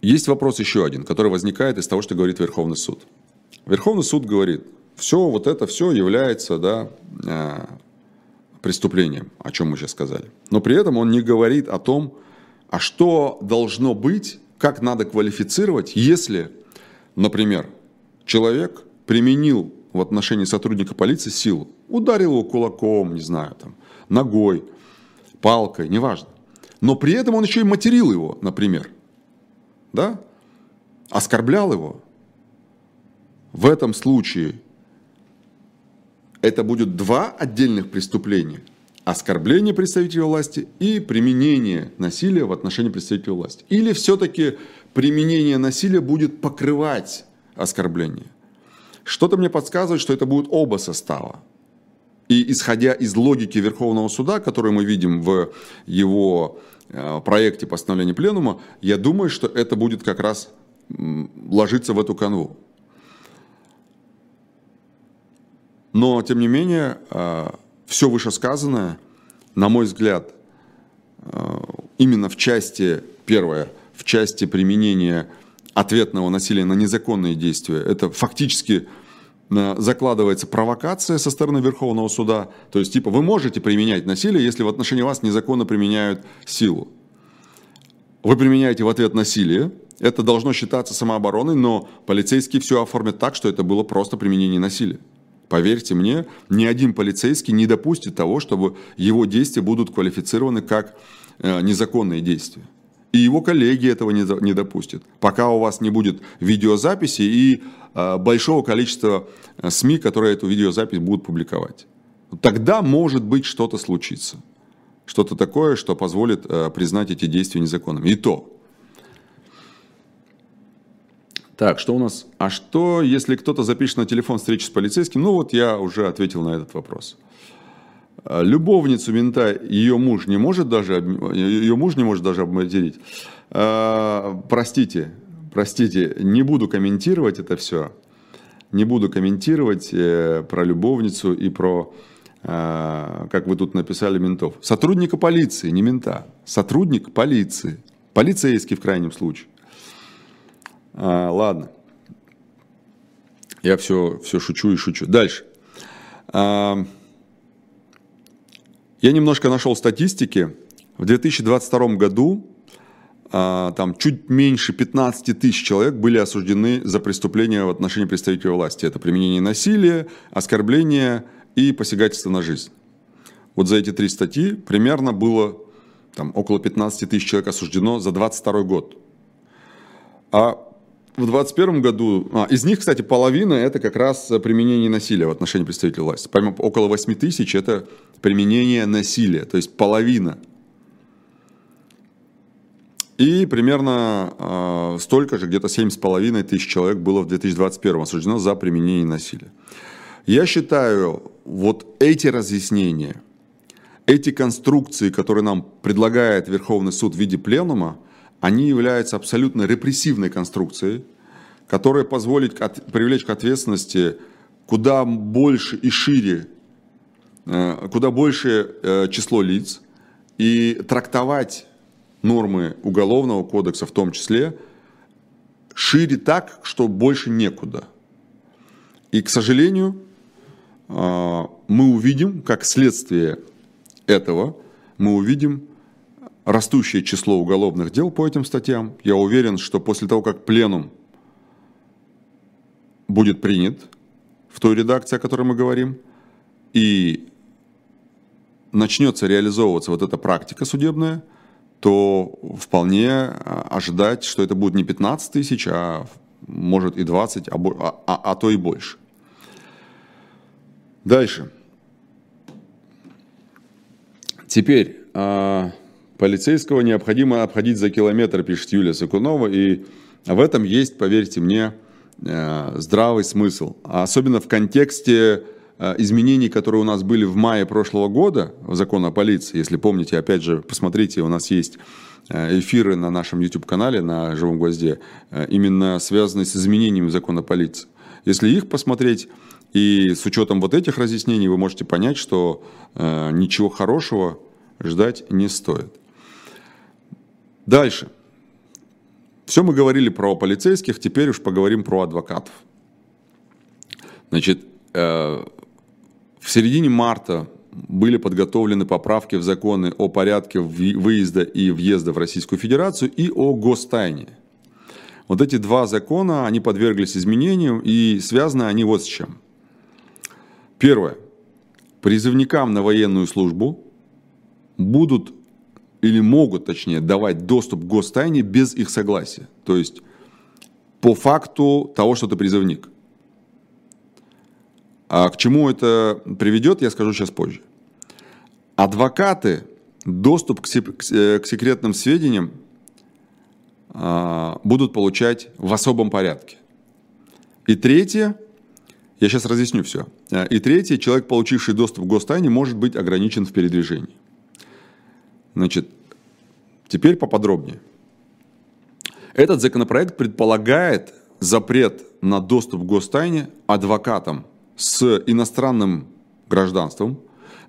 Есть вопрос еще один, который возникает из того, что говорит Верховный суд. Верховный суд говорит, все вот это все является да, э, преступлением, о чем мы сейчас сказали. Но при этом он не говорит о том, а что должно быть, как надо квалифицировать, если, например, человек применил в отношении сотрудника полиции силу, ударил его кулаком, не знаю, там, ногой, палкой, неважно. Но при этом он еще и материл его, например, да, оскорблял его. В этом случае это будет два отдельных преступления оскорбление представителя власти и применение насилия в отношении представителя власти. Или все-таки применение насилия будет покрывать оскорбление. Что-то мне подсказывает, что это будут оба состава. И исходя из логики Верховного Суда, которую мы видим в его э, проекте постановления Пленума, я думаю, что это будет как раз ложиться в эту канву. Но, тем не менее, э, все вышесказанное, на мой взгляд, э, именно в части, первое, в части применения ответного насилия на незаконные действия, это фактически э, закладывается провокация со стороны Верховного суда. То есть, типа, вы можете применять насилие, если в отношении вас незаконно применяют силу. Вы применяете в ответ насилие, это должно считаться самообороной, но полицейские все оформят так, что это было просто применение насилия. Поверьте мне, ни один полицейский не допустит того, чтобы его действия будут квалифицированы как э, незаконные действия. И его коллеги этого не, допустят, пока у вас не будет видеозаписи и э, большого количества э, СМИ, которые эту видеозапись будут публиковать. Тогда, может быть, что-то случится. Что-то такое, что позволит признать эти действия незаконными. И то, так, что у нас? А что, если кто-то запишет на телефон встречи с полицейским? Ну вот я уже ответил на этот вопрос. А, любовницу мента ее муж не может даже, ее муж не может даже обматерить. А, простите, простите, не буду комментировать это все. Не буду комментировать э, про любовницу и про, э, как вы тут написали, ментов. Сотрудника полиции, не мента. Сотрудник полиции. Полицейский в крайнем случае. А, ладно. Я все, все шучу и шучу. Дальше. А, я немножко нашел статистики. В 2022 году а, там чуть меньше 15 тысяч человек были осуждены за преступления в отношении представителей власти. Это применение насилия, оскорбление и посягательство на жизнь. Вот за эти три статьи примерно было там, около 15 тысяч человек осуждено за 22 год. А в 2021 году, а, из них, кстати, половина это как раз применение насилия в отношении представителей власти. Помимо около 8 тысяч это применение насилия, то есть половина. И примерно э, столько же, где-то 7,5 тысяч человек было в 2021 осуждено за применение насилия. Я считаю, вот эти разъяснения, эти конструкции, которые нам предлагает Верховный суд в виде пленума, они являются абсолютно репрессивной конструкцией, которая позволит привлечь к ответственности куда больше и шире, э, куда больше э, число лиц и трактовать нормы Уголовного кодекса в том числе шире так, что больше некуда. И, к сожалению, э, мы увидим, как следствие этого, мы увидим растущее число уголовных дел по этим статьям. Я уверен, что после того, как пленум будет принят в той редакции, о которой мы говорим, и начнется реализовываться вот эта практика судебная, то вполне а, ожидать, что это будет не 15 тысяч, а может и 20, а, а, а, а то и больше. Дальше. Теперь а, полицейского необходимо обходить за километр, пишет Юлия Сакунова, и в этом есть, поверьте мне, э, здравый смысл. А особенно в контексте э, изменений, которые у нас были в мае прошлого года в закон о полиции. Если помните, опять же, посмотрите, у нас есть э, эфиры на нашем YouTube-канале, на «Живом гвозде», именно связанные с изменениями закона о полиции. Если их посмотреть, и с учетом вот этих разъяснений вы можете понять, что ничего хорошего ждать не стоит. Дальше. Все мы говорили про полицейских, теперь уж поговорим про адвокатов. Значит, э, в середине марта были подготовлены поправки в законы о порядке выезда и въезда в Российскую Федерацию и о гостайне. Вот эти два закона, они подверглись изменению и связаны они вот с чем. Первое. Призывникам на военную службу будут или могут, точнее, давать доступ к гостайне без их согласия. То есть по факту того, что ты призывник. А к чему это приведет, я скажу сейчас позже. адвокаты доступ к, к секретным сведениям а, будут получать в особом порядке. И третье, я сейчас разъясню все. И третье, человек, получивший доступ к гостайне, может быть ограничен в передвижении. Значит, теперь поподробнее. Этот законопроект предполагает запрет на доступ к гостайне адвокатам с иностранным гражданством,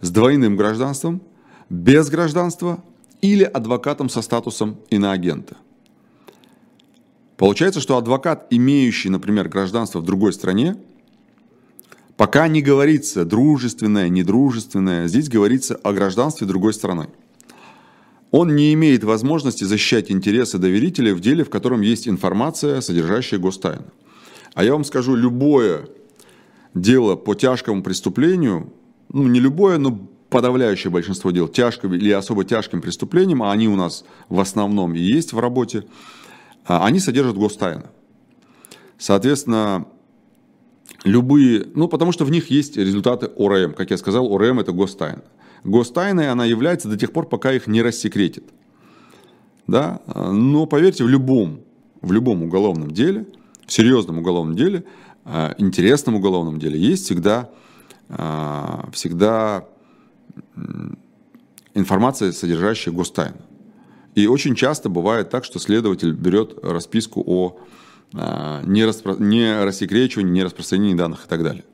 с двойным гражданством, без гражданства или адвокатом со статусом иноагента. Получается, что адвокат, имеющий, например, гражданство в другой стране, пока не говорится дружественное, недружественное, здесь говорится о гражданстве другой страны он не имеет возможности защищать интересы доверителей в деле, в котором есть информация, содержащая гостайну. А я вам скажу, любое дело по тяжкому преступлению, ну не любое, но подавляющее большинство дел тяжким или особо тяжким преступлением, а они у нас в основном и есть в работе, а, они содержат гостайну. Соответственно, любые, ну потому что в них есть результаты ОРМ. Как я сказал, ОРМ это гостайна гостайной она является до тех пор, пока их не рассекретит. Да? Но поверьте, в любом, в любом уголовном деле, в серьезном уголовном деле, э, интересном уголовном деле есть всегда, э, всегда информация, содержащая гостайну. И очень часто бывает так, что следователь берет расписку о э, не, распро... рассекречивании, не распространении данных и так далее.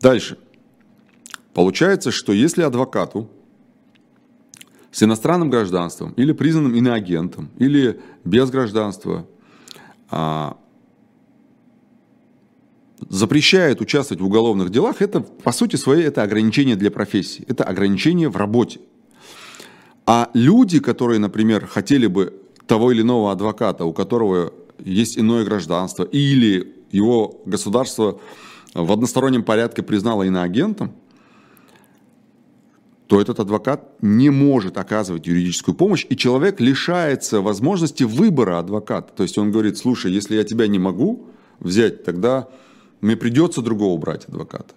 Дальше. Получается, что если адвокату с иностранным гражданством или признанным иноагентом, или без гражданства а, запрещает участвовать в уголовных делах, это по сути своей это ограничение для профессии, это ограничение в работе. А люди, которые, например, хотели бы того или иного адвоката, у которого есть иное гражданство, или его государство в одностороннем порядке признало иноагентом, то этот адвокат не может оказывать юридическую помощь, и человек лишается возможности выбора адвоката. То есть он говорит, слушай, если я тебя не могу взять, тогда мне придется другого брать адвоката.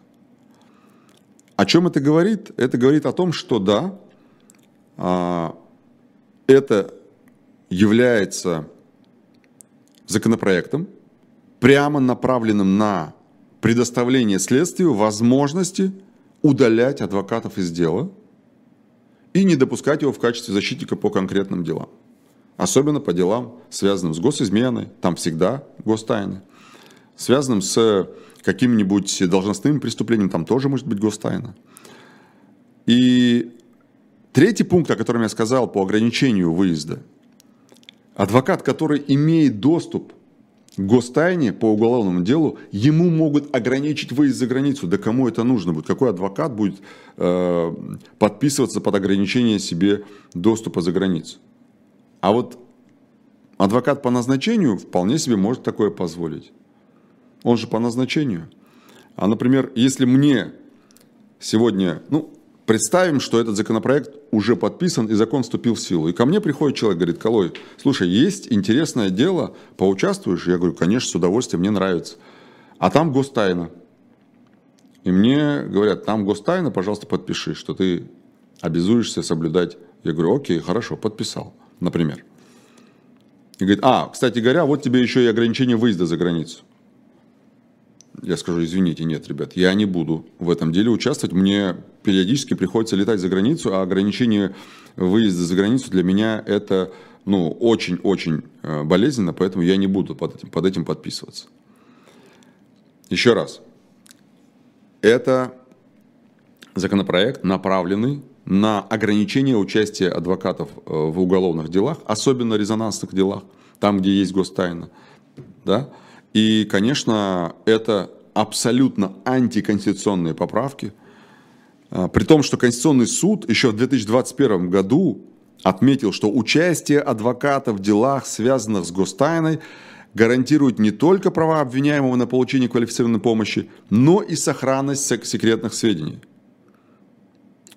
О чем это говорит? Это говорит о том, что да, а, это является законопроектом, прямо направленным на предоставление следствию возможности удалять адвокатов из дела – и не допускать его в качестве защитника по конкретным делам. Особенно по делам, связанным с госизменой, там всегда гостайны. Связанным с каким-нибудь должностным преступлением, там тоже может быть гостайна. И третий пункт, о котором я сказал по ограничению выезда. Адвокат, который имеет доступ гостайне по уголовному делу, ему могут ограничить выезд за границу. Да кому это нужно будет? Какой адвокат будет э, подписываться под ограничение себе доступа за границу? А вот адвокат по назначению вполне себе может такое позволить. Он же по назначению. А, например, если мне сегодня, ну, Представим, что этот законопроект уже подписан и закон вступил в силу. И ко мне приходит человек, говорит, Колой, слушай, есть интересное дело, поучаствуешь? Я говорю, конечно, с удовольствием, мне нравится. А там гостайна. И мне говорят, там гостайна, пожалуйста, подпиши, что ты обязуешься соблюдать. Я говорю, окей, хорошо, подписал, например. И говорит, а, кстати говоря, вот тебе еще и ограничение выезда за границу я скажу, извините, нет, ребят, я не буду в этом деле участвовать. Мне периодически приходится летать за границу, а ограничение выезда за границу для меня это ну, очень-очень э, болезненно, поэтому я не буду под этим, под этим подписываться. Еще раз. Это законопроект, направленный на ограничение участия адвокатов э, в уголовных делах, особенно резонансных делах, там, где есть гостайна. Да? И, конечно, это абсолютно антиконституционные поправки, а, при том, что Конституционный суд еще в 2021 году отметил, что участие адвоката в делах, связанных с гостайной, гарантирует не только права обвиняемого на получение квалифицированной помощи, но и сохранность секретных сведений.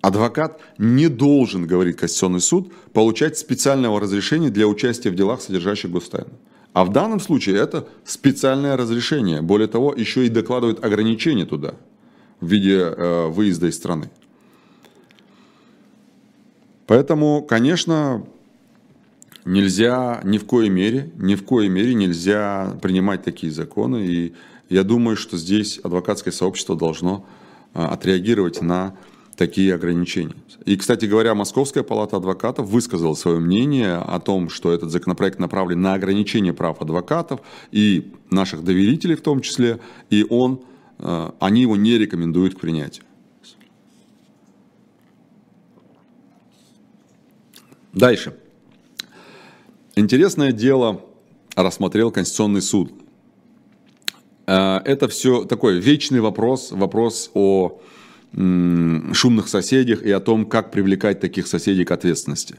Адвокат не должен, говорит Конституционный суд, получать специального разрешения для участия в делах, содержащих гостайну. А в данном случае это специальное разрешение. Более того, еще и докладывают ограничения туда. в виде э, выезда из страны. Поэтому, конечно, нельзя ни в коей мере, ни в коей мере нельзя принимать такие законы. И я думаю, что здесь адвокатское сообщество должно а, отреагировать на такие ограничения. И, кстати говоря, Московская палата адвокатов высказала свое мнение о том, что этот законопроект направлен на ограничение прав адвокатов и наших доверителей в том числе, и он, а, они его не рекомендуют к принятию. Дальше. Интересное дело рассмотрел Конституционный суд. Э, это все такой вечный вопрос, вопрос о шумных соседях и о том, как привлекать таких соседей к ответственности.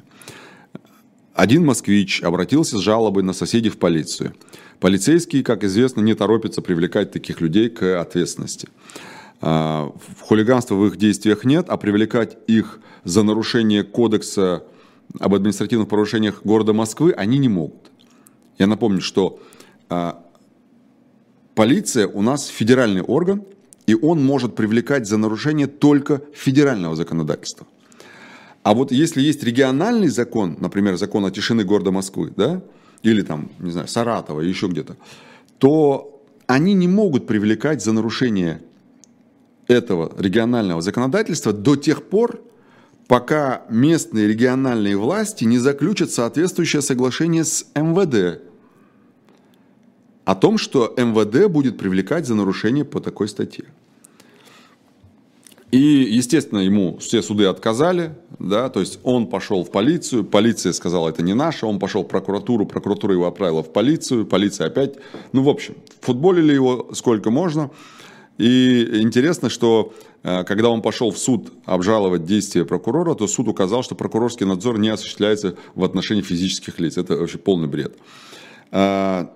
Один москвич обратился с жалобой на соседей в полицию. Полицейские, как известно, не торопятся привлекать таких людей к ответственности. Э, хулиганства в их действиях нет, а привлекать их за нарушение кодекса об административных порушениях города Москвы они не могут. Я напомню, что а, полиция у нас федеральный орган, и он может привлекать за нарушение только федерального законодательства. А вот если есть региональный закон, например, закон о тишины города Москвы, да, или там, не знаю, Саратова, еще где-то, то они не могут привлекать за нарушение этого регионального законодательства до тех пор, пока местные региональные власти не заключат соответствующее соглашение с МВД о том, что МВД будет привлекать за нарушение по такой статье. И, естественно, ему все суды отказали, да, то есть он пошел в полицию, полиция сказала, это не наше, он пошел в прокуратуру, прокуратура его отправила в полицию, полиция опять, ну, в общем, футболили его сколько можно. И интересно, что Э, когда он пошел в суд обжаловать действия прокурора, то суд указал, что прокурорский надзор не осуществляется в отношении физических лиц. Это вообще полный бред. Э,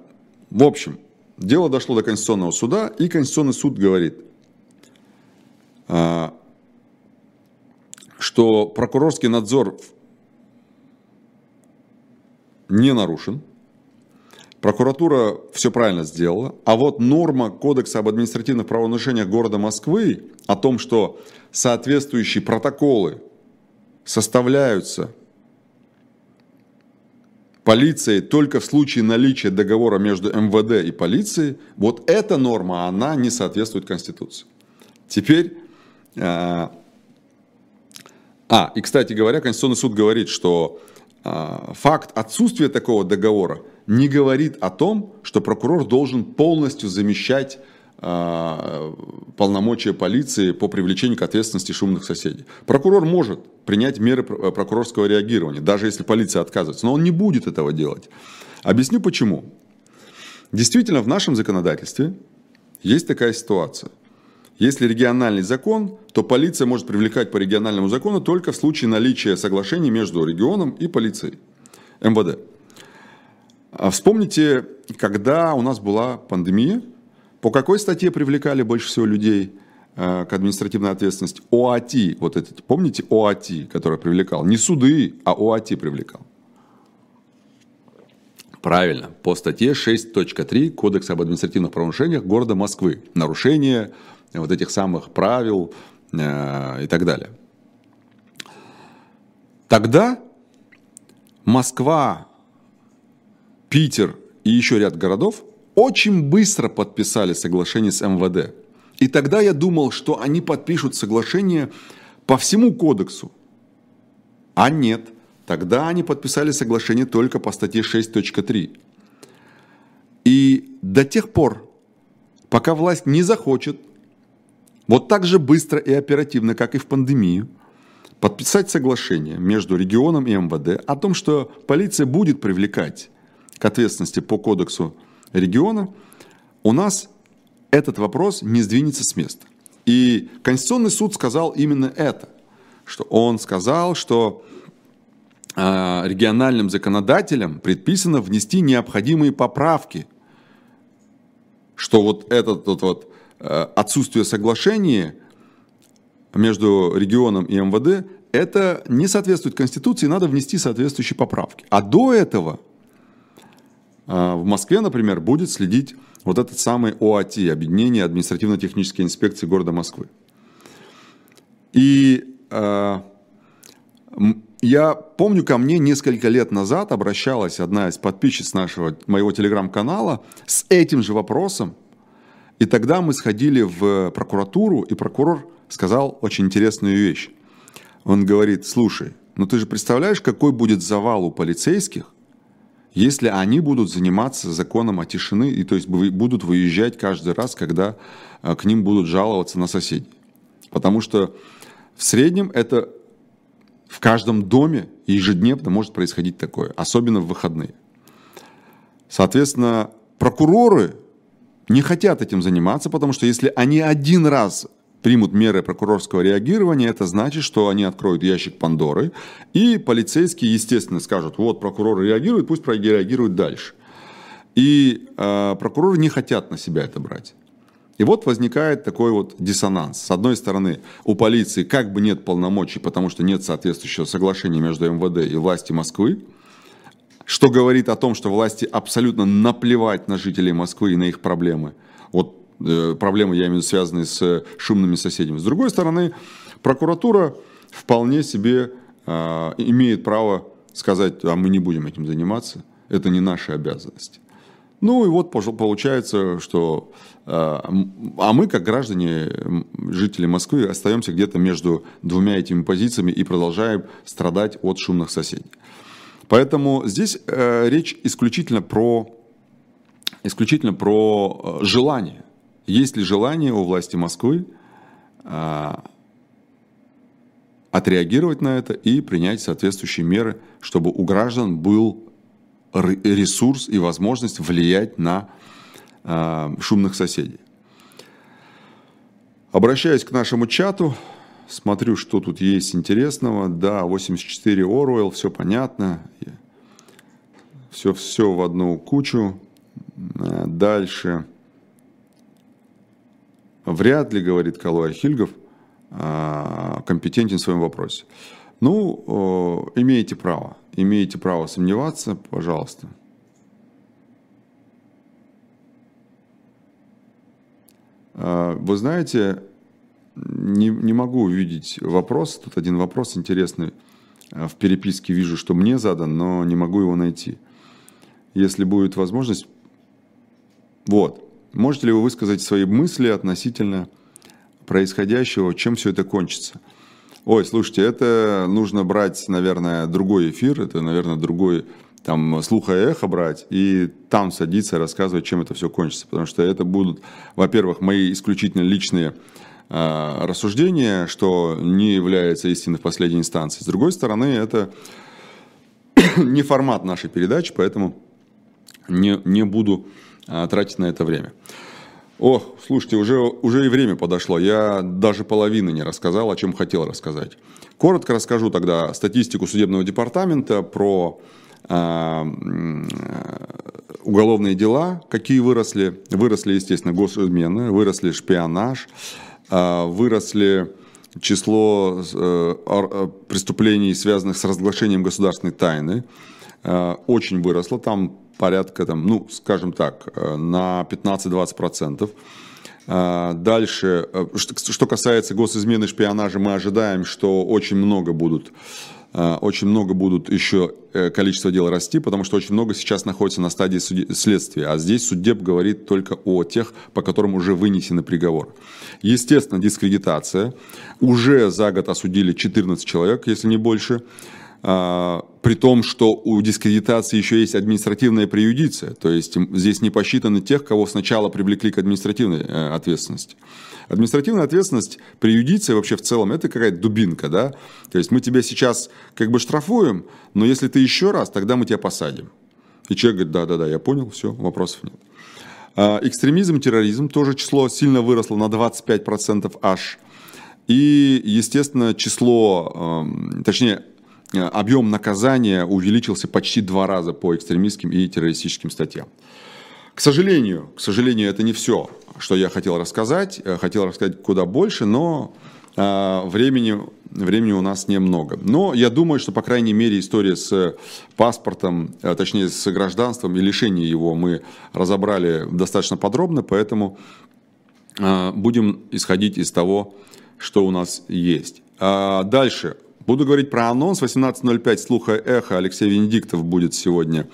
в общем, дело дошло до Конституционного суда, и Конституционный суд говорит, что прокурорский надзор не нарушен, Прокуратура все правильно сделала, а вот норма Кодекса об административных правонарушениях города Москвы о том, что соответствующие протоколы составляются полицией только в случае наличия договора между МВД и полицией, вот эта норма, она не соответствует Конституции. Теперь, а, а и, кстати говоря, Конституционный суд говорит, что а, факт отсутствия такого договора – не говорит о том, что прокурор должен полностью замещать э, полномочия полиции по привлечению к ответственности шумных соседей. Прокурор может принять меры прокурорского реагирования, даже если полиция отказывается, но он не будет этого делать. Объясню почему. Действительно, в нашем законодательстве есть такая ситуация. Если региональный закон, то полиция может привлекать по региональному закону только в случае наличия соглашений между регионом и полицией, МВД. А вспомните, когда у нас была пандемия, по какой статье привлекали больше всего людей э, к административной ответственности? ОАТ, вот эти, помните ОАТ, который привлекал? Не суды, а ОАТ привлекал. Правильно, по статье 6.3 Кодекса об административных правонарушениях города Москвы. Нарушение вот этих самых правил э, и так далее. Тогда Москва Питер и еще ряд городов очень быстро подписали соглашение с МВД. И тогда я думал, что они подпишут соглашение по всему кодексу. А нет, тогда они подписали соглашение только по статье 6.3. И до тех пор, пока власть не захочет вот так же быстро и оперативно, как и в пандемию, подписать соглашение между регионом и МВД о том, что полиция будет привлекать к ответственности по кодексу региона, у нас этот вопрос не сдвинется с места. И Конституционный суд сказал именно это, что он сказал, что э, региональным законодателям предписано внести необходимые поправки, что вот это вот, вот, отсутствие соглашения между регионом и МВД, это не соответствует Конституции, надо внести соответствующие поправки. А до этого а, в Москве, например, будет следить вот этот самый ОАТ, Объединение административно-технической инспекции города Москвы. И э, я помню, ко мне несколько лет назад обращалась одна из подписчиц нашего, моего телеграм-канала с этим же вопросом. И тогда мы сходили в прокуратуру, и прокурор сказал очень интересную вещь. Он говорит, слушай, ну ты же представляешь, какой будет завал у полицейских, если они будут заниматься законом о тишины, и то есть будут выезжать каждый раз, когда э, к ним будут жаловаться на соседей. Потому что в среднем это в каждом доме ежедневно может происходить такое, особенно в выходные. Соответственно, прокуроры не хотят этим заниматься, потому что если они один раз примут меры прокурорского реагирования, это значит, что они откроют ящик Пандоры, и полицейские, естественно, скажут, вот прокурор реагирует, пусть реагирует дальше. И э, прокуроры не хотят на себя это брать. И вот возникает такой вот диссонанс. С одной стороны, у полиции как бы нет полномочий, потому что нет соответствующего соглашения между МВД и властью Москвы, что говорит о том, что власти абсолютно наплевать на жителей Москвы и на их проблемы. Вот Э, проблемы, я имею в виду, связанные с шумными соседями. С другой стороны, прокуратура вполне себе э, имеет право сказать, а мы не будем этим заниматься, это не наши обязанности. Ну и вот получается, что э, а мы, как граждане, жители Москвы, остаемся где-то между двумя этими позициями и продолжаем страдать от шумных соседей. Поэтому здесь э, речь исключительно про, исключительно про э, желание. Есть ли желание у власти Москвы а, отреагировать на это и принять соответствующие меры, чтобы у граждан был ресурс и возможность влиять на а, шумных соседей. Обращаясь к нашему чату, смотрю, что тут есть интересного. Да, 84 Оруэлл, все понятно. Все, все в одну кучу. А, дальше. Вряд ли, говорит Калуа Хильгов, а, компетентен в своем вопросе. Ну, имеете право, имеете право сомневаться, пожалуйста. А, вы знаете, не, не могу увидеть вопрос. Тут один вопрос интересный. А, в переписке вижу, что мне задан, но не могу его найти. Если будет возможность... Вот. Можете ли вы высказать свои мысли относительно происходящего, чем все это кончится? Ой, слушайте, это нужно брать, наверное, другой эфир, это, наверное, другой там слуха и эхо брать и там садиться, рассказывать, чем это все кончится. Потому что это будут, во-первых, мои исключительно личные э, рассуждения, что не является истиной в последней инстанции. С другой стороны, это *coughs* не формат нашей передачи, поэтому не, не буду а, тратить на это время. О, слушайте, уже, уже и время подошло. Я даже половины не рассказал, о чем хотел рассказать. Коротко расскажу тогда статистику судебного департамента про э, уголовные дела, какие выросли. Выросли, естественно, госизмены, выросли шпионаж, э, выросли число э, преступлений, связанных с разглашением государственной тайны. Э, очень выросло. Там порядка, там, ну, скажем так, э, на 15-20%. Э, дальше, э, что касается госизмены шпионажа, мы ожидаем, что очень много будут очень много будут еще количество дел расти, потому что очень много сейчас находится на стадии следствия. А здесь суддеб говорит только о тех, по которым уже вынесены приговор. Естественно, дискредитация. Уже за год осудили 14 человек, если не больше. А, при том, что у дискредитации еще есть административная преюдиция, то есть здесь не посчитаны тех, кого сначала привлекли к административной э, ответственности. Административная ответственность, преюдиция вообще в целом, это какая-то дубинка, да? То есть мы тебя сейчас как бы штрафуем, но если ты еще раз, тогда мы тебя посадим. И человек говорит, да-да-да, я понял, все, вопросов нет. А, экстремизм, терроризм, тоже число сильно выросло на 25% аж. И, естественно, число, точнее, Э, объем наказания увеличился почти два раза по экстремистским и террористическим статьям. К сожалению, к сожалению, это не все, что я хотел рассказать. Э, хотел рассказать куда больше, но э, времени, времени у нас немного. Но я думаю, что, по крайней мере, история с паспортом, точнее, с гражданством и лишением его мы разобрали достаточно подробно, поэтому будем исходить из того, что у нас есть. А дальше. Буду говорить про анонс. 18.05 «Слуха эхо». Алексей Венедиктов будет сегодня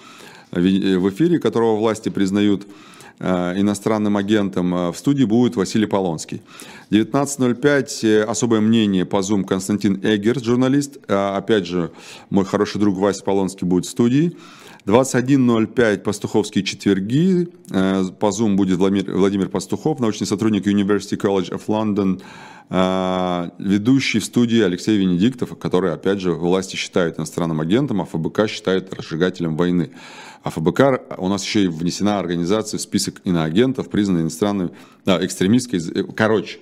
в эфире, которого власти признают Э, иностранным агентом э, в студии будет Василий Полонский. 19.05 э, особое мнение по Zoom Константин Эгер, журналист. Опять же, мой хороший друг Вася Полонский будет в студии. 21.05 Пастуховские четверги. По Zoom будет Владимир, Пастухов, научный сотрудник University College of London, ведущий в студии Алексей Венедиктов, который, опять же, власти считают иностранным агентом, а ФБК считает разжигателем войны. А ФБК у нас еще и внесена организация в список иноагентов, признанной иностранной, да, экстремистской, э, короче,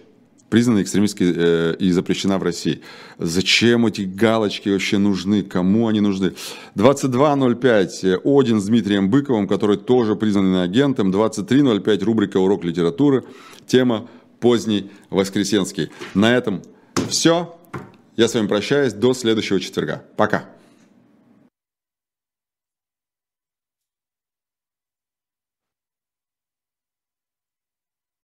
признана экстремистской э, и запрещена в России. Зачем эти галочки вообще нужны? Кому они нужны? 22.05 э, Один с Дмитрием Быковым, который тоже признан агентом. 23.05 рубрика «Урок литературы». Тема «Поздний Воскресенский». На этом все. Я с вами прощаюсь. До следующего четверга. Пока.